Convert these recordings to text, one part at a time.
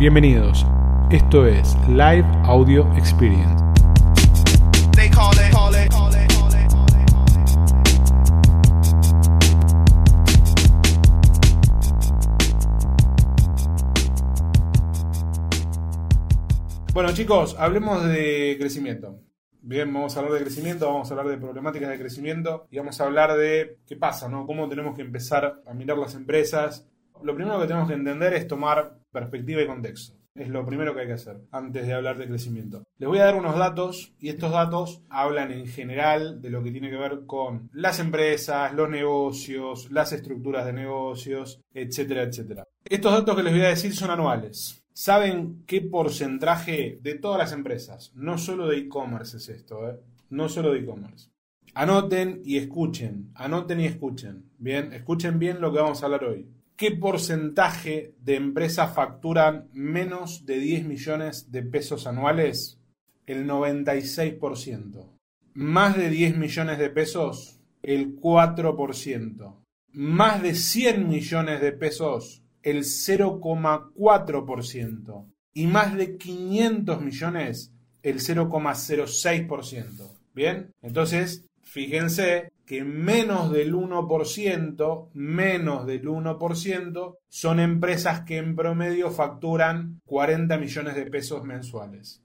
Bienvenidos. Esto es Live Audio Experience. Bueno chicos, hablemos de crecimiento. Bien, vamos a hablar de crecimiento, vamos a hablar de problemáticas de crecimiento y vamos a hablar de qué pasa, ¿no? Cómo tenemos que empezar a mirar las empresas. Lo primero que tenemos que entender es tomar perspectiva y contexto. Es lo primero que hay que hacer antes de hablar de crecimiento. Les voy a dar unos datos y estos datos hablan en general de lo que tiene que ver con las empresas, los negocios, las estructuras de negocios, etcétera, etcétera. Estos datos que les voy a decir son anuales. ¿Saben qué porcentaje de todas las empresas, no solo de e-commerce es esto, eh? no solo de e-commerce? Anoten y escuchen, anoten y escuchen. Bien, escuchen bien lo que vamos a hablar hoy. ¿Qué porcentaje de empresas facturan menos de 10 millones de pesos anuales? El 96%. Más de 10 millones de pesos, el 4%. Más de 100 millones de pesos, el 0,4%. Y más de 500 millones, el 0,06%. Bien, entonces, fíjense que menos del 1%, menos del 1%, son empresas que en promedio facturan 40 millones de pesos mensuales.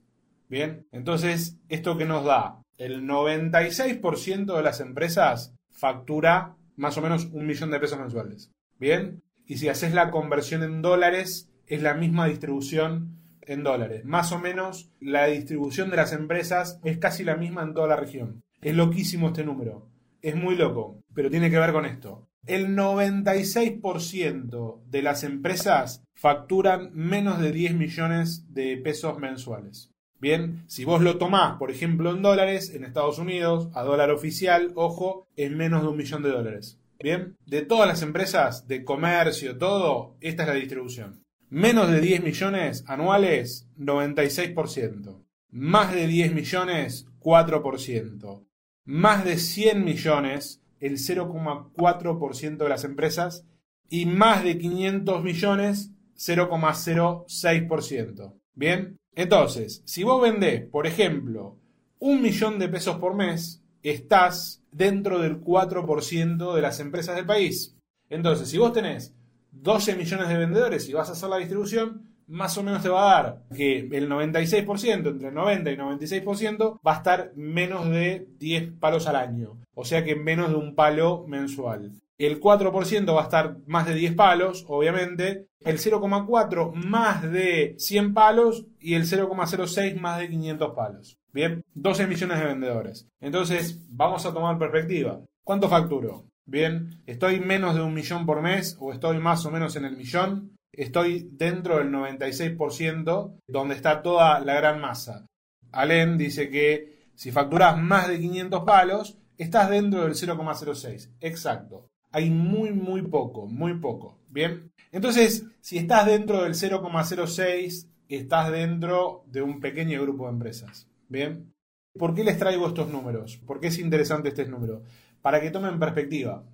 Bien, entonces, ¿esto que nos da? El 96% de las empresas factura más o menos un millón de pesos mensuales. Bien, y si haces la conversión en dólares, es la misma distribución en dólares. Más o menos la distribución de las empresas es casi la misma en toda la región. Es loquísimo este número. Es muy loco, pero tiene que ver con esto. El 96% de las empresas facturan menos de 10 millones de pesos mensuales. Bien, si vos lo tomás, por ejemplo, en dólares, en Estados Unidos, a dólar oficial, ojo, es menos de un millón de dólares. Bien, de todas las empresas de comercio, todo, esta es la distribución. Menos de 10 millones anuales, 96%. Más de 10 millones, 4%. Más de 100 millones, el 0,4% de las empresas. Y más de 500 millones, 0,06%. Bien, entonces, si vos vendés, por ejemplo, un millón de pesos por mes, estás dentro del 4% de las empresas del país. Entonces, si vos tenés 12 millones de vendedores y vas a hacer la distribución, más o menos te va a dar que el 96%, entre el 90 y 96%, va a estar menos de 10 palos al año. O sea que menos de un palo mensual. El 4% va a estar más de 10 palos, obviamente. El 0,4 más de 100 palos y el 0,06 más de 500 palos. Bien, 12 millones de vendedores. Entonces, vamos a tomar perspectiva. ¿Cuánto facturo? Bien, ¿estoy menos de un millón por mes o estoy más o menos en el millón? Estoy dentro del 96%, donde está toda la gran masa. Allen dice que si facturas más de 500 palos, estás dentro del 0,06. Exacto. Hay muy, muy poco, muy poco. Bien. Entonces, si estás dentro del 0,06, estás dentro de un pequeño grupo de empresas. Bien. ¿Por qué les traigo estos números? ¿Por qué es interesante este número? Para que tomen perspectiva.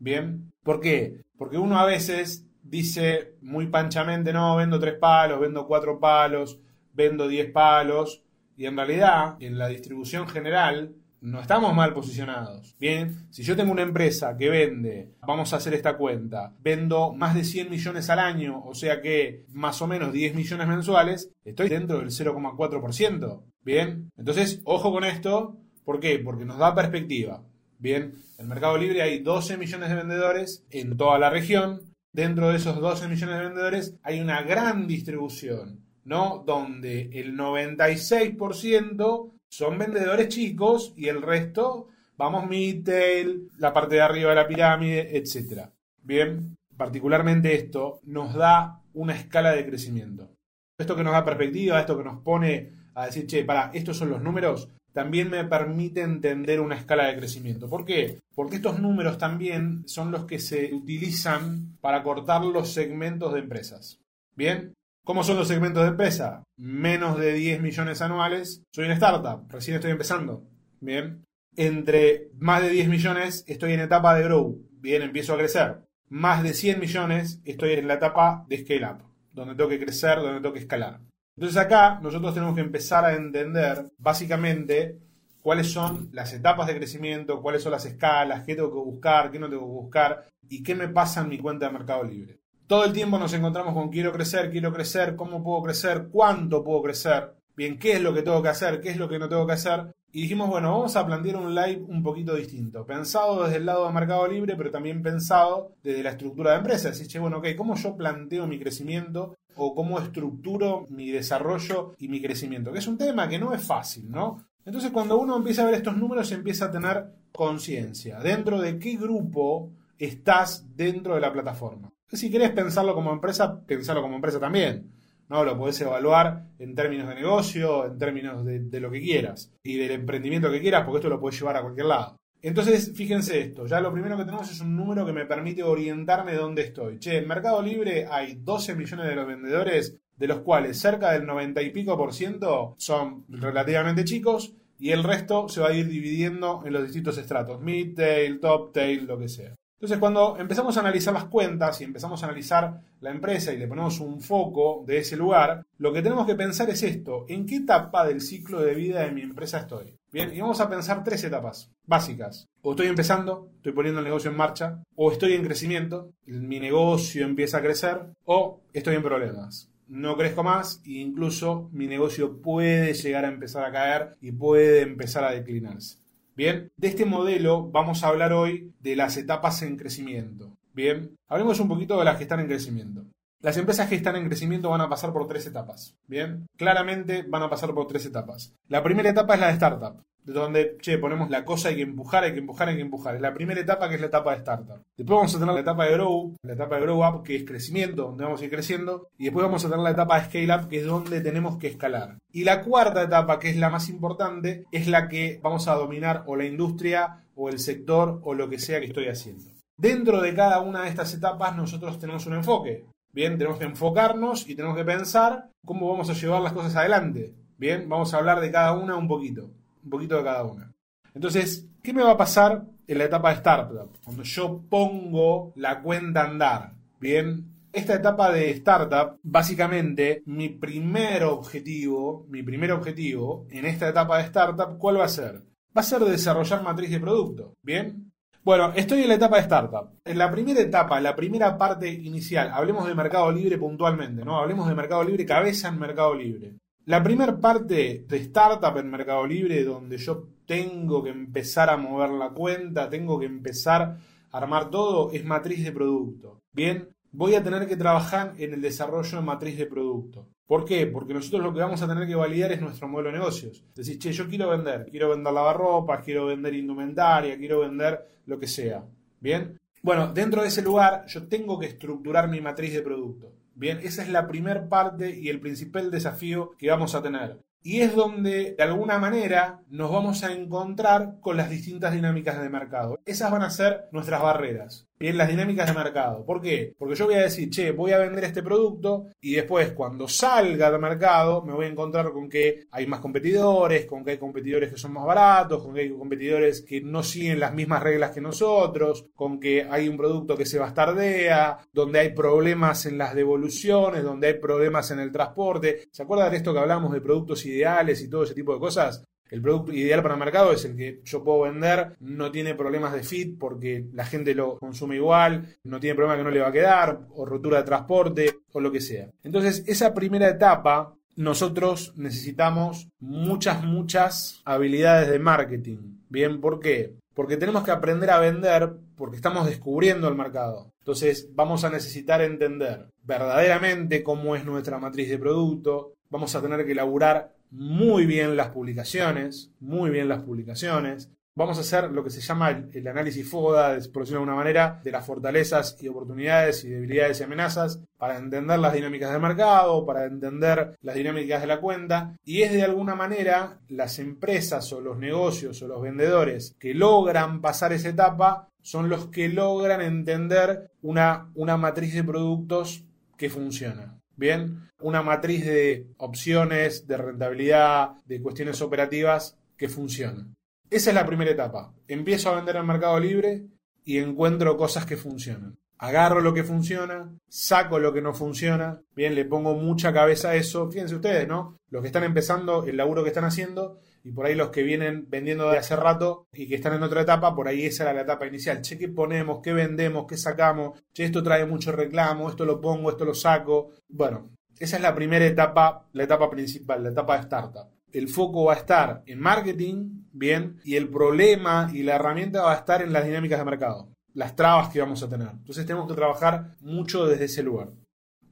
Bien. ¿Por qué? Porque uno a veces dice muy panchamente, no, vendo tres palos, vendo cuatro palos, vendo diez palos. Y en realidad, en la distribución general, no estamos mal posicionados. Bien, si yo tengo una empresa que vende, vamos a hacer esta cuenta, vendo más de 100 millones al año, o sea que más o menos 10 millones mensuales, estoy dentro del 0,4%. Bien, entonces ojo con esto, ¿por qué? Porque nos da perspectiva. Bien, en Mercado Libre hay 12 millones de vendedores en toda la región. Dentro de esos 12 millones de vendedores hay una gran distribución, ¿no? Donde el 96% son vendedores chicos y el resto, vamos Mitel, la parte de arriba de la pirámide, etc. Bien, particularmente esto nos da una escala de crecimiento. Esto que nos da perspectiva, esto que nos pone a decir, che, para, estos son los números, también me permite entender una escala de crecimiento. ¿Por qué? Porque estos números también son los que se utilizan para cortar los segmentos de empresas. Bien, ¿Cómo son los segmentos de empresa? Menos de 10 millones anuales. Soy una startup, recién estoy empezando. Bien. Entre más de 10 millones estoy en etapa de grow. Bien, empiezo a crecer. Más de 100 millones estoy en la etapa de scale up, donde tengo que crecer, donde tengo que escalar. Entonces acá nosotros tenemos que empezar a entender básicamente cuáles son las etapas de crecimiento, cuáles son las escalas, qué tengo que buscar, qué no tengo que buscar y qué me pasa en mi cuenta de Mercado Libre. Todo el tiempo nos encontramos con quiero crecer, quiero crecer, cómo puedo crecer, cuánto puedo crecer, bien, qué es lo que tengo que hacer, qué es lo que no tengo que hacer. Y dijimos, bueno, vamos a plantear un live un poquito distinto, pensado desde el lado de Mercado Libre, pero también pensado desde la estructura de empresa. Así que, bueno, ok, ¿cómo yo planteo mi crecimiento o cómo estructuro mi desarrollo y mi crecimiento? Que es un tema que no es fácil, ¿no? Entonces, cuando uno empieza a ver estos números, empieza a tener conciencia. Dentro de qué grupo estás dentro de la plataforma. Si querés pensarlo como empresa, pensarlo como empresa también. ¿no? Lo podés evaluar en términos de negocio, en términos de, de, lo que quieras y del emprendimiento que quieras, porque esto lo puedes llevar a cualquier lado. Entonces, fíjense esto, ya lo primero que tenemos es un número que me permite orientarme dónde estoy. Che, en Mercado Libre hay 12 millones de los vendedores, de los cuales cerca del 90 y pico por ciento son relativamente chicos y el resto se va a ir dividiendo en los distintos estratos, mid-tail, top-tail, lo que sea. Entonces, cuando empezamos a analizar las cuentas y empezamos a analizar la empresa y le ponemos un foco de ese lugar, lo que tenemos que pensar es esto, ¿en qué etapa del ciclo de vida de mi empresa estoy? Bien, y vamos a pensar tres etapas básicas. O estoy empezando, estoy poniendo el negocio en marcha, o estoy en crecimiento, mi negocio empieza a crecer, o estoy en problemas. No crezco más e incluso mi negocio puede llegar a empezar a caer y puede empezar a declinarse. Bien, de este modelo vamos a hablar hoy de las etapas en crecimiento. Bien, hablemos un poquito de las que están en crecimiento. Las empresas que están en crecimiento van a pasar por tres etapas. Bien, claramente van a pasar por tres etapas. La primera etapa es la de startup donde, ponemos la cosa, hay que empujar, hay que empujar, hay que empujar. Es la primera etapa que es la etapa de startup. Después vamos a tener la etapa de grow, la etapa de grow up, que es crecimiento, donde vamos a ir creciendo. Y después vamos a tener la etapa de scale up, que es donde tenemos que escalar. Y la cuarta etapa, que es la más importante, es la que vamos a dominar o la industria o el sector o lo que sea que estoy haciendo. Dentro de cada una de estas etapas nosotros tenemos un enfoque. Bien, tenemos que enfocarnos y tenemos que pensar cómo vamos a llevar las cosas adelante. Bien, vamos a hablar de cada una un poquito un poquito de cada una. Entonces, ¿qué me va a pasar en la etapa de startup? Cuando yo pongo la cuenta a andar, ¿bien? Esta etapa de startup, básicamente, mi primer objetivo, mi primer objetivo en esta etapa de startup, ¿cuál va a ser? Va a ser desarrollar matriz de producto, ¿bien? Bueno, estoy en la etapa de startup. En la primera etapa, la primera parte inicial, hablemos de Mercado Libre puntualmente, ¿no? Hablemos de Mercado Libre, cabeza en Mercado Libre. La primera parte de startup en Mercado Libre, donde yo tengo que empezar a mover la cuenta, tengo que empezar a armar todo, es matriz de producto. Bien, voy a tener que trabajar en el desarrollo de matriz de producto. ¿Por qué? Porque nosotros lo que vamos a tener que validar es nuestro modelo de negocios. Decir, che, yo quiero vender, quiero vender lavarropas, quiero vender indumentaria, quiero vender lo que sea. Bien. Bueno, dentro de ese lugar yo tengo que estructurar mi matriz de producto. Bien, esa es la primera parte y el principal desafío que vamos a tener. Y es donde, de alguna manera, nos vamos a encontrar con las distintas dinámicas de mercado. Esas van a ser nuestras barreras bien las dinámicas de mercado. ¿Por qué? Porque yo voy a decir, che, voy a vender este producto y después cuando salga del mercado me voy a encontrar con que hay más competidores, con que hay competidores que son más baratos, con que hay competidores que no siguen las mismas reglas que nosotros, con que hay un producto que se bastardea, donde hay problemas en las devoluciones, donde hay problemas en el transporte. ¿Se acuerdan de esto que hablamos de productos ideales y todo ese tipo de cosas? El producto ideal para el mercado es el que yo puedo vender, no tiene problemas de fit porque la gente lo consume igual, no tiene problema que no le va a quedar, o rotura de transporte, o lo que sea. Entonces, esa primera etapa, nosotros necesitamos muchas, muchas habilidades de marketing. Bien, ¿por qué? Porque tenemos que aprender a vender porque estamos descubriendo el mercado. Entonces, vamos a necesitar entender verdaderamente cómo es nuestra matriz de producto, vamos a tener que elaborar muy bien las publicaciones, muy bien las publicaciones. Vamos a hacer lo que se llama el, análisis FODA, por decirlo de alguna manera, de las fortalezas y oportunidades y debilidades y amenazas para entender las dinámicas del mercado, para entender las dinámicas de la cuenta. Y es de alguna manera las empresas o los negocios o los vendedores que logran pasar esa etapa son los que logran entender una, una matriz de productos que funciona. Bien, una matriz de opciones, de rentabilidad, de cuestiones operativas que funcionan. Esa es la primera etapa. Empiezo a vender en Mercado Libre y encuentro cosas que funcionan. agarro lo que funciona, saco lo que no funciona, bien, le pongo mucha cabeza a eso. Fíjense ustedes, ¿no? Los que están empezando, el laburo que están haciendo, y por ahí los que vienen vendiendo de hace rato y que están en otra etapa, por ahí esa era la etapa inicial. Che, ¿qué ponemos? ¿Qué vendemos? ¿Qué sacamos? Che, esto trae mucho reclamo, esto lo pongo, esto lo saco. Bueno, esa es la primera etapa, la etapa principal, la etapa de startup. El foco va a estar en marketing, bien, y el problema y la herramienta va a estar en las dinámicas de mercado las trabas que vamos a tener. Entonces tenemos que trabajar mucho desde ese lugar.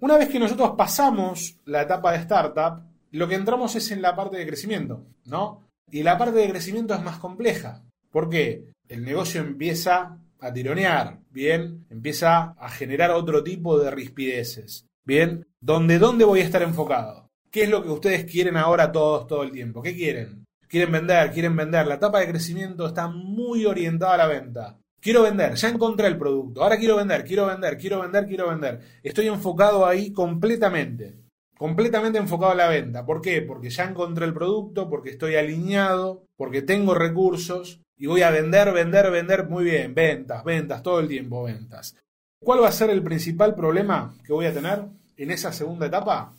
Una vez que nosotros pasamos la etapa de startup, lo que entramos es en la parte de crecimiento, ¿no? Y la parte de crecimiento es más compleja. ¿Por qué? El negocio empieza a tironear, ¿bien? Empieza a generar otro tipo de rispideces, ¿bien? ¿Dónde, ¿Dónde voy a estar enfocado? ¿Qué es lo que ustedes quieren ahora todos, todo el tiempo? ¿Qué quieren? Quieren vender, quieren vender. La etapa de crecimiento está muy orientada a la venta. Quiero vender, ya encontré el producto, ahora quiero vender, quiero vender, quiero vender, quiero vender. Estoy enfocado ahí completamente, completamente enfocado a la venta. ¿Por qué? Porque ya encontré el producto, porque estoy alineado, porque tengo recursos y voy a vender, vender, vender muy bien, ventas, ventas, todo el tiempo ventas. ¿Cuál va a ser el principal problema que voy a tener en esa segunda etapa?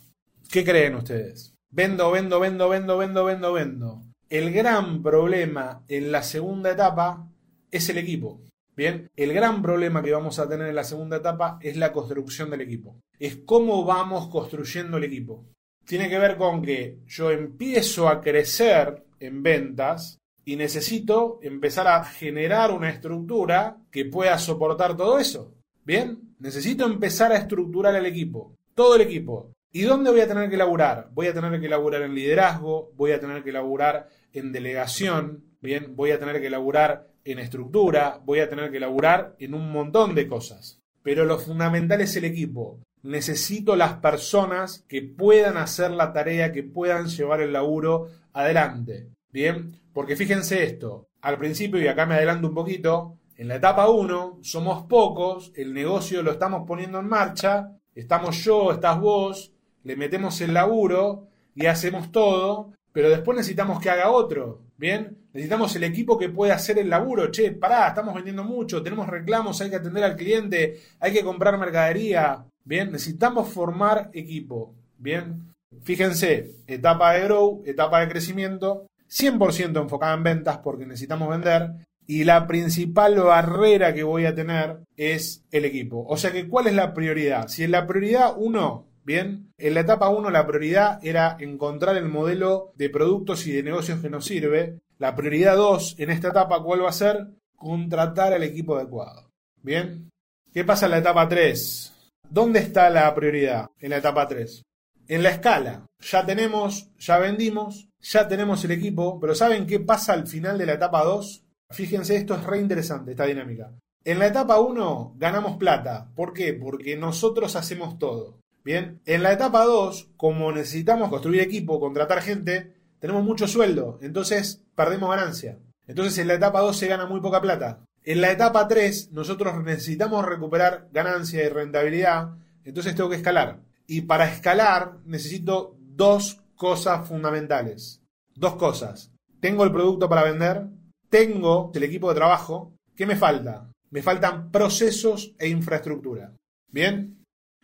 ¿Qué creen ustedes? Vendo, vendo, vendo, vendo, vendo, vendo, vendo. El gran problema en la segunda etapa es el equipo. Bien, el gran problema que vamos a tener en la segunda etapa es la construcción del equipo. Es cómo vamos construyendo el equipo. Tiene que ver con que yo empiezo a crecer en ventas y necesito empezar a generar una estructura que pueda soportar todo eso. Bien, necesito empezar a estructurar el equipo, todo el equipo. ¿Y dónde voy a tener que laburar? Voy a tener que laburar en liderazgo, voy a tener que laburar en delegación, bien, voy a tener que laburar en estructura, voy a tener que laburar en un montón de cosas. Pero lo fundamental es el equipo. Necesito las personas que puedan hacer la tarea, que puedan llevar el laburo adelante. Bien, porque fíjense esto, al principio, y acá me adelanto un poquito, en la etapa 1 somos pocos, el negocio lo estamos poniendo en marcha, estamos yo, estás vos, le metemos el laburo y hacemos todo, pero después necesitamos que haga otro. Bien, necesitamos el equipo que pueda hacer el laburo. Che, pará, estamos vendiendo mucho, tenemos reclamos, hay que atender al cliente, hay que comprar mercadería. Bien, necesitamos formar equipo. Bien, fíjense, etapa de grow, etapa de crecimiento, 100% enfocada en ventas porque necesitamos vender. Y la principal barrera que voy a tener es el equipo. O sea que, ¿cuál es la prioridad? Si en la prioridad uno Bien, en la etapa 1 la prioridad era encontrar el modelo de productos y de negocios que nos sirve. La prioridad 2 en esta etapa, ¿cuál va a ser? Contratar al equipo adecuado. Bien, ¿qué pasa en la etapa 3? ¿Dónde está la prioridad en la etapa 3? En la escala. Ya tenemos, ya vendimos, ya tenemos el equipo, pero ¿saben qué pasa al final de la etapa 2? Fíjense, esto es re interesante, esta dinámica. En la etapa 1 ganamos plata. ¿Por qué? Porque nosotros hacemos todo. Bien, en la etapa 2, como necesitamos construir equipo, contratar gente, tenemos mucho sueldo, entonces perdemos ganancia. Entonces en la etapa 2 se gana muy poca plata. En la etapa 3 nosotros necesitamos recuperar ganancia y rentabilidad, entonces tengo que escalar. Y para escalar necesito dos cosas fundamentales. Dos cosas. Tengo el producto para vender, tengo el equipo de trabajo. ¿Qué me falta? Me faltan procesos e infraestructura. ¿Bien?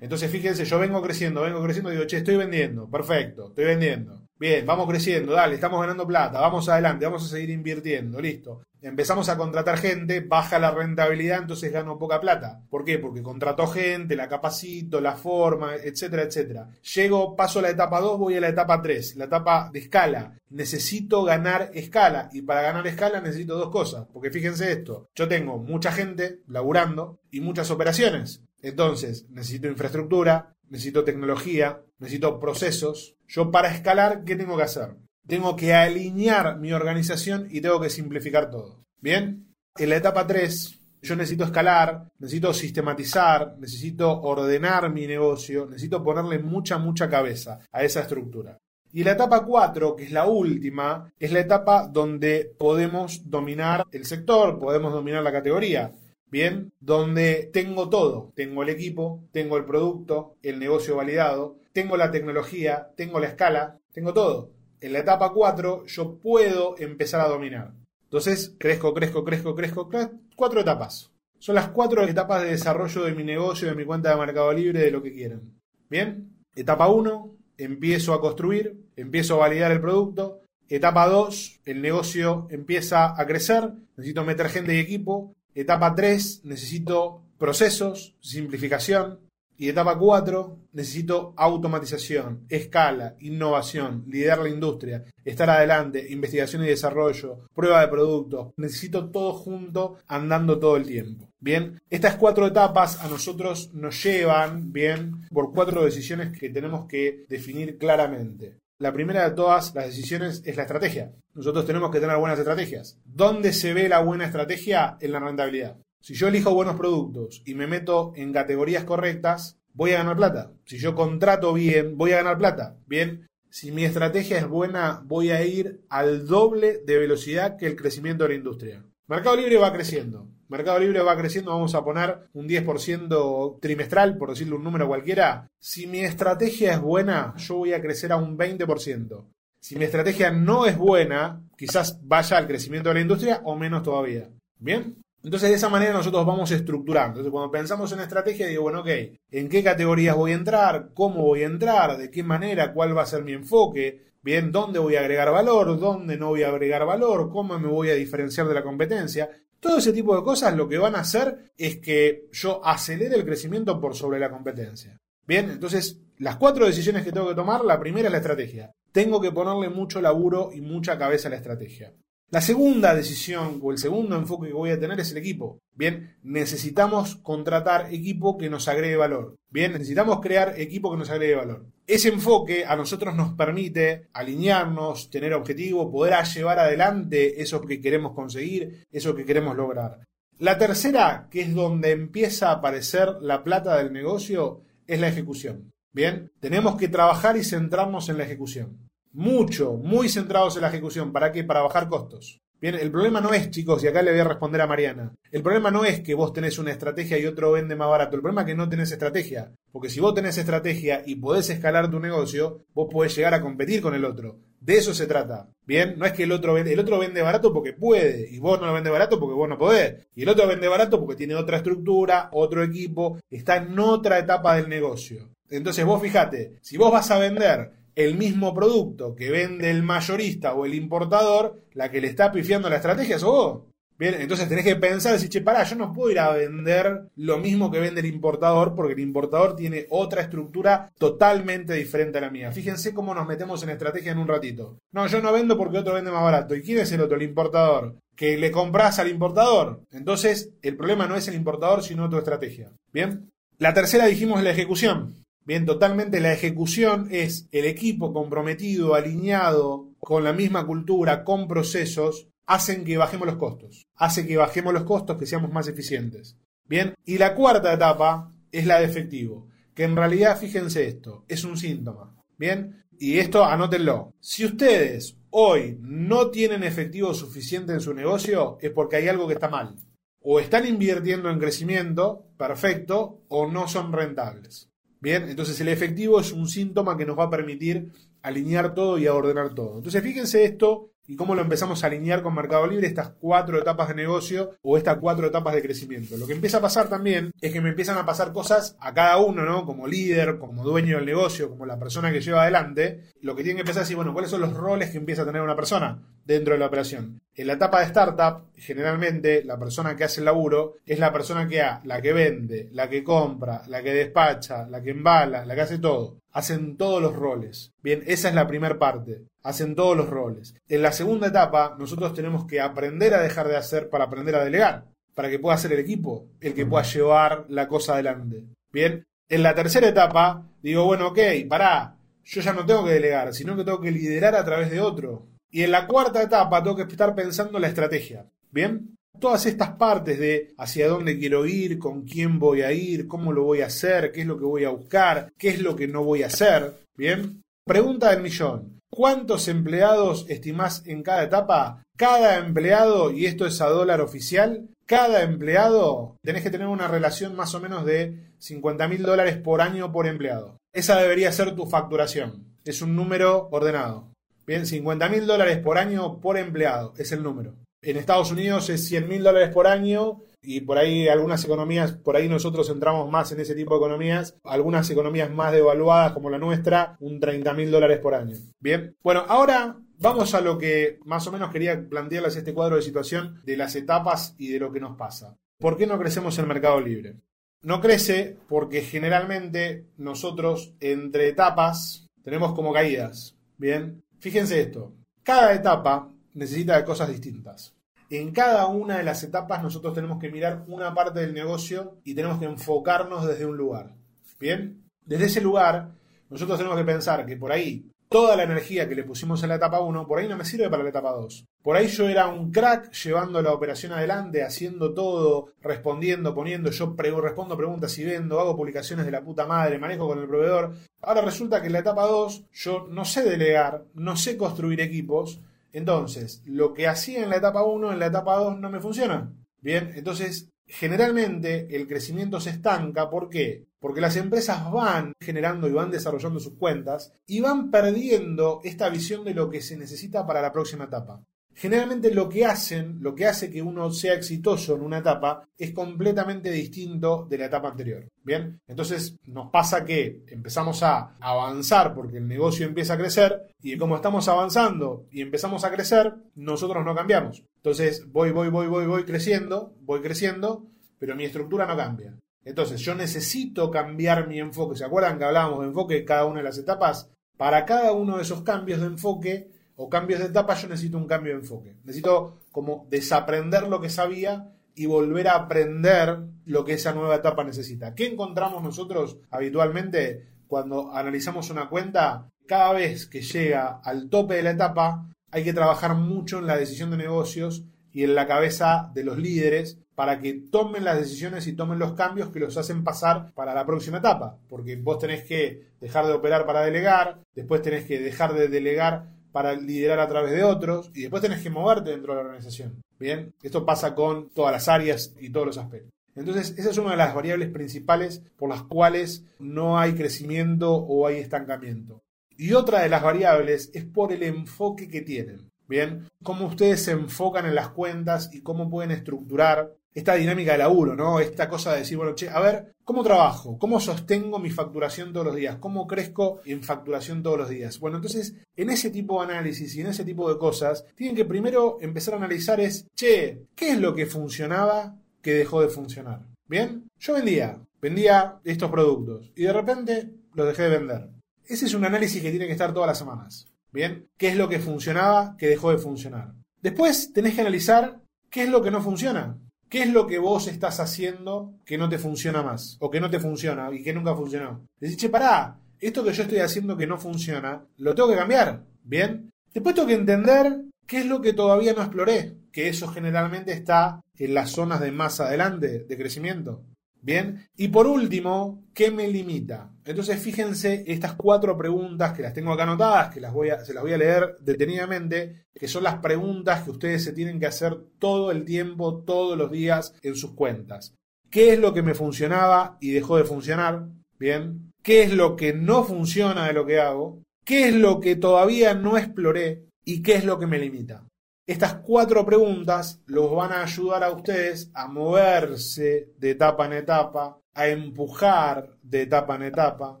Entonces, fíjense, yo vengo creciendo, vengo creciendo, digo, che, estoy vendiendo, perfecto, estoy vendiendo. Bien, vamos creciendo, dale, estamos ganando plata, vamos adelante, vamos a seguir invirtiendo, listo. Empezamos a contratar gente, baja la rentabilidad, entonces gano poca plata. ¿Por qué? Porque contrato gente, la capacito, la forma, etcétera, etcétera. Llego, paso a la etapa 2, voy a la etapa 3, la etapa de escala. Necesito ganar escala y para ganar escala necesito dos cosas. Porque fíjense esto, yo tengo mucha gente laburando y muchas operaciones. Entonces, necesito infraestructura, necesito tecnología, necesito procesos. Yo para escalar, ¿qué tengo que hacer? Tengo que alinear mi organización y tengo que simplificar todo. ¿Bien? En la etapa 3, yo necesito escalar, necesito sistematizar, necesito ordenar mi negocio, necesito ponerle mucha, mucha cabeza a esa estructura. Y la etapa 4, que es la última, es la etapa donde podemos dominar el sector, podemos dominar la categoría. Bien, donde tengo todo, tengo el equipo, tengo el producto, el negocio validado, tengo la tecnología, tengo la escala, tengo todo. En la etapa 4 yo puedo empezar a dominar. Entonces, crezco, crezco, crezco, crezco, cuatro etapas. Son las cuatro etapas de desarrollo de mi negocio, de mi cuenta de Mercado Libre, de lo que quieran. Bien, etapa 1, empiezo a construir, empiezo a validar el producto. Etapa 2, el negocio empieza a crecer, necesito meter gente y equipo. Etapa 3, necesito procesos, simplificación. Y etapa 4, necesito automatización, escala, innovación, liderar la industria, estar adelante, investigación y desarrollo, prueba de productos. Necesito todo junto, andando todo el tiempo. Bien, estas cuatro etapas a nosotros nos llevan, bien, por cuatro decisiones que tenemos que definir claramente. La primera de todas las decisiones es la estrategia. Nosotros tenemos que tener buenas estrategias. ¿Dónde se ve la buena estrategia? En la rentabilidad. Si yo elijo buenos productos y me meto en categorías correctas, voy a ganar plata. Si yo contrato bien, voy a ganar plata. Bien, si mi estrategia es buena, voy a ir al doble de velocidad que el crecimiento de la industria. Mercado Libre va creciendo. Mercado Libre va creciendo, vamos a poner un 10% trimestral, por decirle un número cualquiera. Si mi estrategia es buena, yo voy a crecer a un 20%. Si mi estrategia no es buena, quizás vaya al crecimiento de la industria o menos todavía. ¿Bien? Entonces, de esa manera nosotros vamos estructurando. Entonces, cuando pensamos en estrategia, digo, bueno, ok, ¿en qué categorías voy a entrar? ¿Cómo voy a entrar? ¿De qué manera? ¿Cuál va a ser mi enfoque? Bien, ¿dónde voy a agregar valor? ¿Dónde no voy a agregar valor? ¿Cómo me voy a diferenciar de la competencia? Todo ese tipo de cosas lo que van a hacer es que yo acelere el crecimiento por sobre la competencia. Bien, entonces, las cuatro decisiones que tengo que tomar, la primera es la estrategia. Tengo que ponerle mucho laburo y mucha cabeza a la estrategia. La segunda decisión o el segundo enfoque que voy a tener es el equipo. Bien, necesitamos contratar equipo que nos agregue valor. Bien, necesitamos crear equipo que nos agregue valor. Ese enfoque a nosotros nos permite alinearnos, tener objetivo, poder llevar adelante eso que queremos conseguir, eso que queremos lograr. La tercera, que es donde empieza a aparecer la plata del negocio, es la ejecución. Bien, tenemos que trabajar y centrarnos en la ejecución mucho, muy centrados en la ejecución. ¿Para qué? Para bajar costos. Bien, el problema no es, chicos, y acá le voy a responder a Mariana, el problema no es que vos tenés una estrategia y otro vende más barato, el problema es que no tenés estrategia, porque si vos tenés estrategia y podés escalar tu negocio, vos podés llegar a competir con el otro. De eso se trata. Bien, no es que el otro vende, el otro vende barato porque puede, y vos no lo vende barato porque vos no podés, y el otro vende barato porque tiene otra estructura, otro equipo, está en otra etapa del negocio. Entonces vos fijate, si vos vas a vender el mismo producto que vende el mayorista o el importador, la que le está pifiando la estrategia es vos. Bien, entonces tenés que pensar, decir, che, pará, yo no puedo ir a vender lo mismo que vende el importador porque el importador tiene otra estructura totalmente diferente a la mía. Fíjense cómo nos metemos en estrategia en un ratito. No, yo no vendo porque otro vende más barato. ¿Y quién es el otro? El importador. Que le compras al importador. Entonces, el problema no es el importador, sino tu estrategia. Bien. La tercera dijimos la ejecución. Bien, totalmente la ejecución es el equipo comprometido, alineado, con la misma cultura, con procesos, hacen que bajemos los costos. Hace que bajemos los costos, que seamos más eficientes. Bien, y la cuarta etapa es la de efectivo, que en realidad, fíjense esto, es un síntoma. Bien, y esto anótenlo. Si ustedes hoy no tienen efectivo suficiente en su negocio, es porque hay algo que está mal. O están invirtiendo en crecimiento, perfecto, o no son rentables. Bien, entonces el efectivo es un síntoma que nos va a permitir alinear todo y a ordenar todo. Entonces fíjense esto y cómo lo empezamos a alinear con Mercado Libre, estas cuatro etapas de negocio o estas cuatro etapas de crecimiento. Lo que empieza a pasar también es que me empiezan a pasar cosas a cada uno, ¿no? Como líder, como dueño del negocio, como la persona que lleva adelante. Lo que tiene que empezar a decir, bueno, ¿cuáles son los roles que empieza a tener una persona dentro de la operación? En la etapa de startup, generalmente la persona que hace el laburo es la persona que ha, la que vende, la que compra, la que despacha, la que embala, la que hace todo. Hacen todos los roles. Bien, esa es la primera parte. Hacen todos los roles. En la segunda etapa, nosotros tenemos que aprender a dejar de hacer para aprender a delegar. Para que pueda ser el equipo el que pueda llevar la cosa adelante. Bien, en la tercera etapa, digo, bueno, ok, pará, yo ya no tengo que delegar, sino que tengo que liderar a través de otro. Y en la cuarta etapa tengo que estar pensando la estrategia. ¿Bien? Todas estas partes de hacia dónde quiero ir, con quién voy a ir, cómo lo voy a hacer, qué es lo que voy a buscar, qué es lo que no voy a hacer. ¿Bien? Pregunta del millón. ¿Cuántos empleados estimás en cada etapa? Cada empleado, y esto es a dólar oficial, cada empleado tenés que tener una relación más o menos de 50 mil dólares por año por empleado. Esa debería ser tu facturación. Es un número ordenado. Bien, 50 mil dólares por año por empleado es el número. En Estados Unidos es 100 mil dólares por año y por ahí algunas economías, por ahí nosotros entramos más en ese tipo de economías, algunas economías más devaluadas como la nuestra, un 30 mil dólares por año. Bien, bueno, ahora vamos a lo que más o menos quería plantearles este cuadro de situación de las etapas y de lo que nos pasa. ¿Por qué no crecemos en el mercado libre? No crece porque generalmente nosotros entre etapas tenemos como caídas. Bien, fíjense esto. Cada etapa necesita de cosas distintas. En cada una de las etapas nosotros tenemos que mirar una parte del negocio y tenemos que enfocarnos desde un lugar. Bien, desde ese lugar nosotros tenemos que pensar que por ahí toda la energía que le pusimos en la etapa 1, por ahí no me sirve para la etapa 2. Por ahí yo era un crack llevando la operación adelante, haciendo todo, respondiendo, poniendo, yo respondo preguntas y vendo, hago publicaciones de la puta madre, manejo con el proveedor. Ahora resulta que en la etapa 2 yo no sé delegar, no sé construir equipos, entonces lo que hacía en la etapa 1, en la etapa 2 no me funciona. Bien, entonces generalmente el crecimiento se estanca. ¿Por qué? Porque las empresas van generando y van desarrollando sus cuentas y van perdiendo esta visión de lo que se necesita para la próxima etapa. Generalmente lo que hacen, lo que hace que uno sea exitoso en una etapa, es completamente distinto de la etapa anterior. Bien, entonces nos pasa que empezamos a avanzar porque el negocio empieza a crecer y como estamos avanzando y empezamos a crecer, nosotros no cambiamos. Entonces voy, voy, voy, voy, voy creciendo, voy creciendo, pero mi estructura no cambia. Entonces yo necesito cambiar mi enfoque. ¿Se acuerdan que hablábamos de enfoque en cada una de las etapas? Para cada uno de esos cambios de enfoque o cambios de etapa yo necesito un cambio de enfoque. Necesito como desaprender lo que sabía y volver a aprender lo que esa nueva etapa necesita. ¿Qué encontramos nosotros habitualmente cuando analizamos una cuenta? Cada vez que llega al tope de la etapa hay que trabajar mucho en la decisión de negocios y en la cabeza de los líderes para que tomen las decisiones y tomen los cambios que los hacen pasar para la próxima etapa. Porque vos tenés que dejar de operar para delegar, después tenés que dejar de delegar para liderar a través de otros y después tenés que moverte dentro de la organización. Bien, esto pasa con todas las áreas y todos los aspectos. Entonces, esa es una de las variables principales por las cuales no hay crecimiento o hay estancamiento. Y otra de las variables es por el enfoque que tienen. Bien, cómo ustedes se enfocan en las cuentas y cómo pueden estructurar esta dinámica de laburo, ¿no? Esta cosa de decir, bueno, che, a ver, ¿cómo trabajo? ¿Cómo sostengo mi facturación todos los días? ¿Cómo crezco en facturación todos los días? Bueno, entonces, en ese tipo de análisis y en ese tipo de cosas, tienen que primero empezar a analizar es, che, ¿qué es lo que funcionaba que dejó de funcionar? ¿Bien? Yo vendía, vendía estos productos y de repente los dejé de vender. Ese es un análisis que tiene que estar todas las semanas. ¿Bien? ¿Qué es lo que funcionaba que dejó de funcionar? Después tenés que analizar qué es lo que no funciona. ¿Qué es lo que vos estás haciendo que no te funciona más? O que no te funciona y que nunca funcionó. Decís, che, pará, esto que yo estoy haciendo que no funciona, lo tengo que cambiar. ¿Bien? Después tengo que entender qué es lo que todavía no exploré. Que eso generalmente está en las zonas de más adelante de crecimiento. Bien, y por último, ¿qué me limita? Entonces fíjense estas cuatro preguntas que las tengo acá anotadas, que las voy a, se las voy a leer detenidamente, que son las preguntas que ustedes se tienen que hacer todo el tiempo, todos los días en sus cuentas. ¿Qué es lo que me funcionaba y dejó de funcionar? Bien, ¿qué es lo que no funciona de lo que hago? ¿Qué es lo que todavía no exploré? ¿Y qué es lo que me limita? Estas cuatro preguntas los van a ayudar a ustedes a moverse de etapa en etapa, a empujar de etapa en etapa,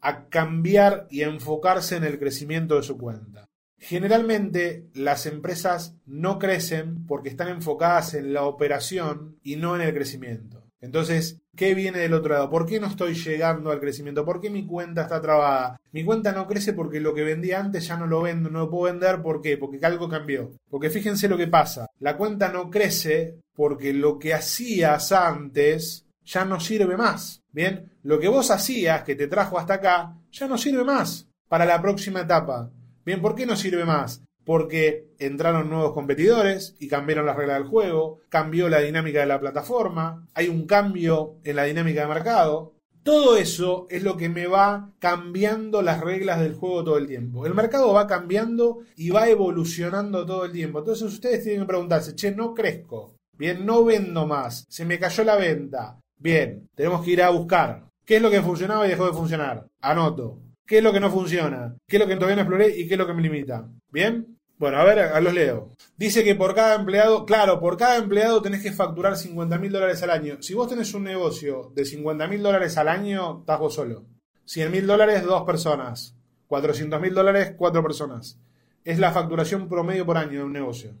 a cambiar y enfocarse en el crecimiento de su cuenta. Generalmente las empresas no crecen porque están enfocadas en la operación y no en el crecimiento. Entonces, ¿qué viene del otro lado? ¿Por qué no estoy llegando al crecimiento? ¿Por qué mi cuenta está trabada? Mi cuenta no crece porque lo que vendía antes ya no lo vendo, no lo puedo vender. ¿Por qué? Porque algo cambió. Porque fíjense lo que pasa. La cuenta no crece porque lo que hacías antes ya no sirve más. Bien, lo que vos hacías que te trajo hasta acá ya no sirve más para la próxima etapa. Bien, ¿por qué no sirve más? Porque entraron nuevos competidores y cambiaron las reglas del juego, cambió la dinámica de la plataforma, hay un cambio en la dinámica de mercado. Todo eso es lo que me va cambiando las reglas del juego todo el tiempo. El mercado va cambiando y va evolucionando todo el tiempo. Entonces ustedes tienen que preguntarse, che, no crezco. Bien, no vendo más. Se me cayó la venta. Bien, tenemos que ir a buscar. ¿Qué es lo que funcionaba y dejó de funcionar? Anoto. ¿Qué es lo que no funciona? ¿Qué es lo que todavía no exploré y qué es lo que me limita? Bien, Bueno, a ver, a los leo. Dice que por cada empleado, claro, por cada empleado tenés que facturar 50 mil dólares al año. Si vos tenés un negocio de 50 mil dólares al año, estás vos solo. 100 mil dólares, dos personas. 400 mil dólares, cuatro personas. Es la facturación promedio por año de un negocio.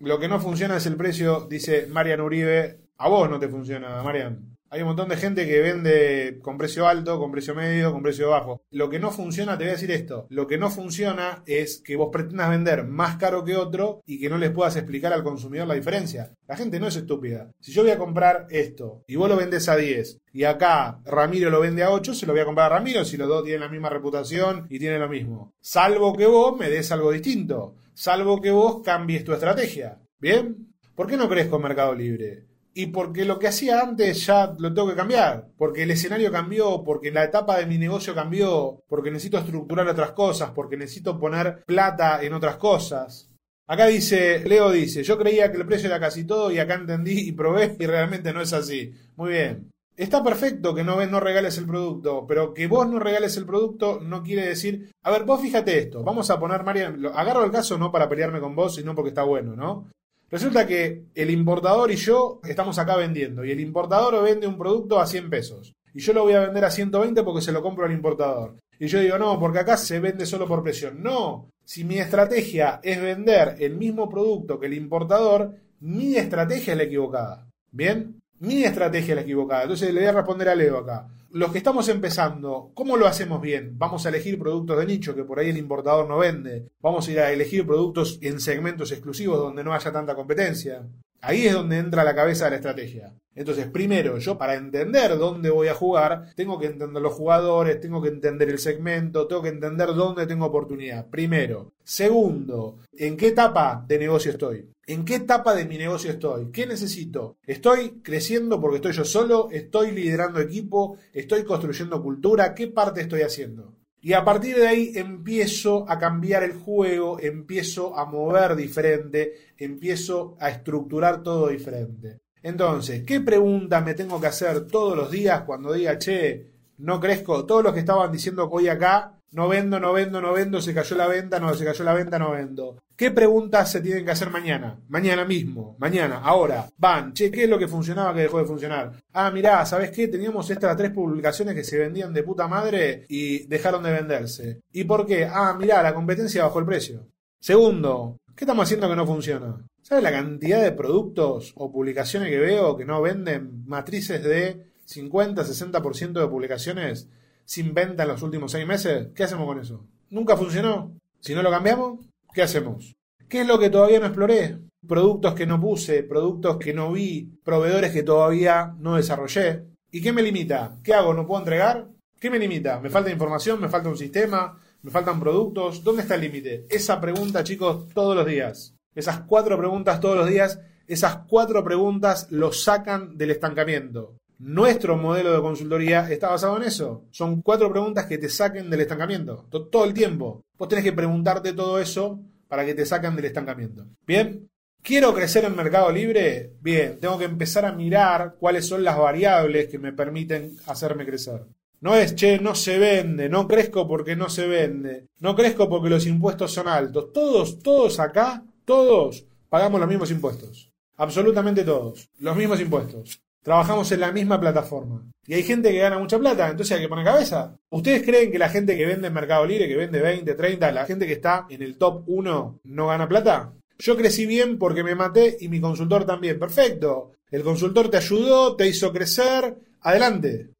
Lo que no funciona es el precio, dice Marian Uribe. A vos no te funciona, Marian. Hay un montón de gente que vende con precio alto, con precio medio, con precio bajo. Lo que no funciona, te voy a decir esto, lo que no funciona es que vos pretendas vender más caro que otro y que no les puedas explicar al consumidor la diferencia. La gente no es estúpida. Si yo voy a comprar esto y vos lo vendes a 10 y acá Ramiro lo vende a 8, se lo voy a comprar a Ramiro si los dos tienen la misma reputación y tienen lo mismo. Salvo que vos me des algo distinto. Salvo que vos cambies tu estrategia. ¿Bien? ¿Por qué no crees con Mercado Libre? Y porque lo que hacía antes ya lo tengo que cambiar, porque el escenario cambió, porque la etapa de mi negocio cambió, porque necesito estructurar otras cosas, porque necesito poner plata en otras cosas. Acá dice, Leo dice, yo creía que el precio era casi todo y acá entendí y probé y realmente no es así. Muy bien. Está perfecto que no, no regales el producto, pero que vos no regales el producto no quiere decir... A ver, vos fíjate esto, vamos a poner, María, agarro el caso no para pelearme con vos, sino porque está bueno, ¿no? Resulta que el importador y yo estamos acá vendiendo y el importador vende un producto a 100 pesos y yo lo voy a vender a 120 porque se lo compro al importador. Y yo digo, no, porque acá se vende solo por presión. No, si mi estrategia es vender el mismo producto que el importador, mi estrategia es la equivocada. ¿Bien? Mi estrategia es la equivocada. Entonces le voy a responder a Leo acá los que estamos empezando, ¿cómo lo hacemos bien? Vamos a elegir productos de nicho que por ahí el importador no vende. Vamos a ir a elegir productos en segmentos exclusivos donde no haya tanta competencia. Ahí es donde entra la cabeza de la estrategia. Entonces, primero, yo para entender dónde voy a jugar, tengo que entender los jugadores, tengo que entender el segmento, tengo que entender dónde tengo oportunidad. Primero. Segundo, ¿en qué etapa de negocio estoy? ¿En qué etapa de mi negocio estoy? ¿Qué necesito? ¿Estoy creciendo porque estoy yo solo? ¿Estoy liderando equipo? ¿Estoy construyendo cultura? ¿Qué parte estoy haciendo? Y a partir de ahí empiezo a cambiar el juego, empiezo a mover diferente, empiezo a estructurar todo diferente. Entonces, ¿qué pregunta me tengo que hacer todos los días cuando diga, che, no crezco? Todos los que estaban diciendo hoy acá, no vendo, no vendo, no vendo, se cayó la venta, no, se cayó la venta, no vendo. ¿Qué preguntas se tienen que hacer mañana? Mañana mismo, mañana, ahora. Van, che, ¿qué es lo que funcionaba que dejó de funcionar? Ah, mirá, ¿sabes qué? Teníamos estas tres publicaciones que se vendían de puta madre y dejaron de venderse. ¿Y por qué? Ah, mirá, la competencia bajó el precio. Segundo, ¿qué estamos haciendo que no funciona? ¿Sabes la cantidad de productos o publicaciones que veo que no venden matrices de 50, 60% de publicaciones sin venta en los últimos seis meses, ¿qué hacemos con eso? Nunca funcionó. Si no lo cambiamos, ¿qué hacemos? ¿Qué es lo que todavía no exploré? Productos que no puse, productos que no vi, proveedores que todavía no desarrollé. ¿Y qué me limita? ¿Qué hago? ¿No puedo entregar? ¿Qué me limita? ¿Me falta información? ¿Me falta un sistema? ¿Me faltan productos? ¿Dónde está el límite? Esa pregunta, chicos, todos los días. Esas cuatro preguntas todos los días, esas cuatro preguntas lo sacan del estancamiento. Nuestro modelo de consultoría está basado en eso. Son cuatro preguntas que te saquen del estancamiento. Todo el tiempo. Vos tenés que preguntarte todo eso para que te saquen del estancamiento. Bien. ¿Quiero crecer en Mercado Libre? Bien, tengo que empezar a mirar cuáles son las variables que me permiten hacerme crecer. No es, che, no se vende, no crezco porque no se vende, no crezco porque los impuestos son altos. Todos, todos acá, todos pagamos los mismos impuestos. Absolutamente todos. Los mismos impuestos. Trabajamos en la misma plataforma. Y hay gente que gana mucha plata, entonces hay que poner cabeza. ¿Ustedes creen que la gente que vende en Mercado Libre, que vende 20, 30, la gente que está en el top 1 no gana plata? Yo crecí bien porque me maté y mi consultor también. Perfecto. El consultor te ayudó, te hizo crecer. Adelante.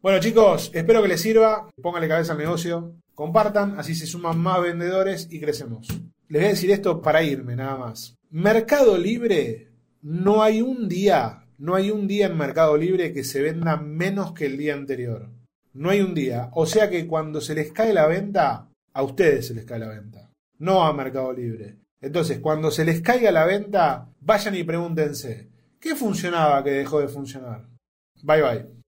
Bueno chicos, espero que les sirva. Pónganle cabeza al negocio. Compartan, así se suman más vendedores y crecemos. Les voy a decir esto para irme nada más. Mercado Libre, no hay un día no hay un día en Mercado Libre que se venda menos que el día anterior. No hay un día. O sea que cuando se les cae la venta, a ustedes se les cae la venta, no a Mercado Libre. Entonces, cuando se les caiga la venta, vayan y pregúntense, ¿qué funcionaba que dejó de funcionar? Bye bye.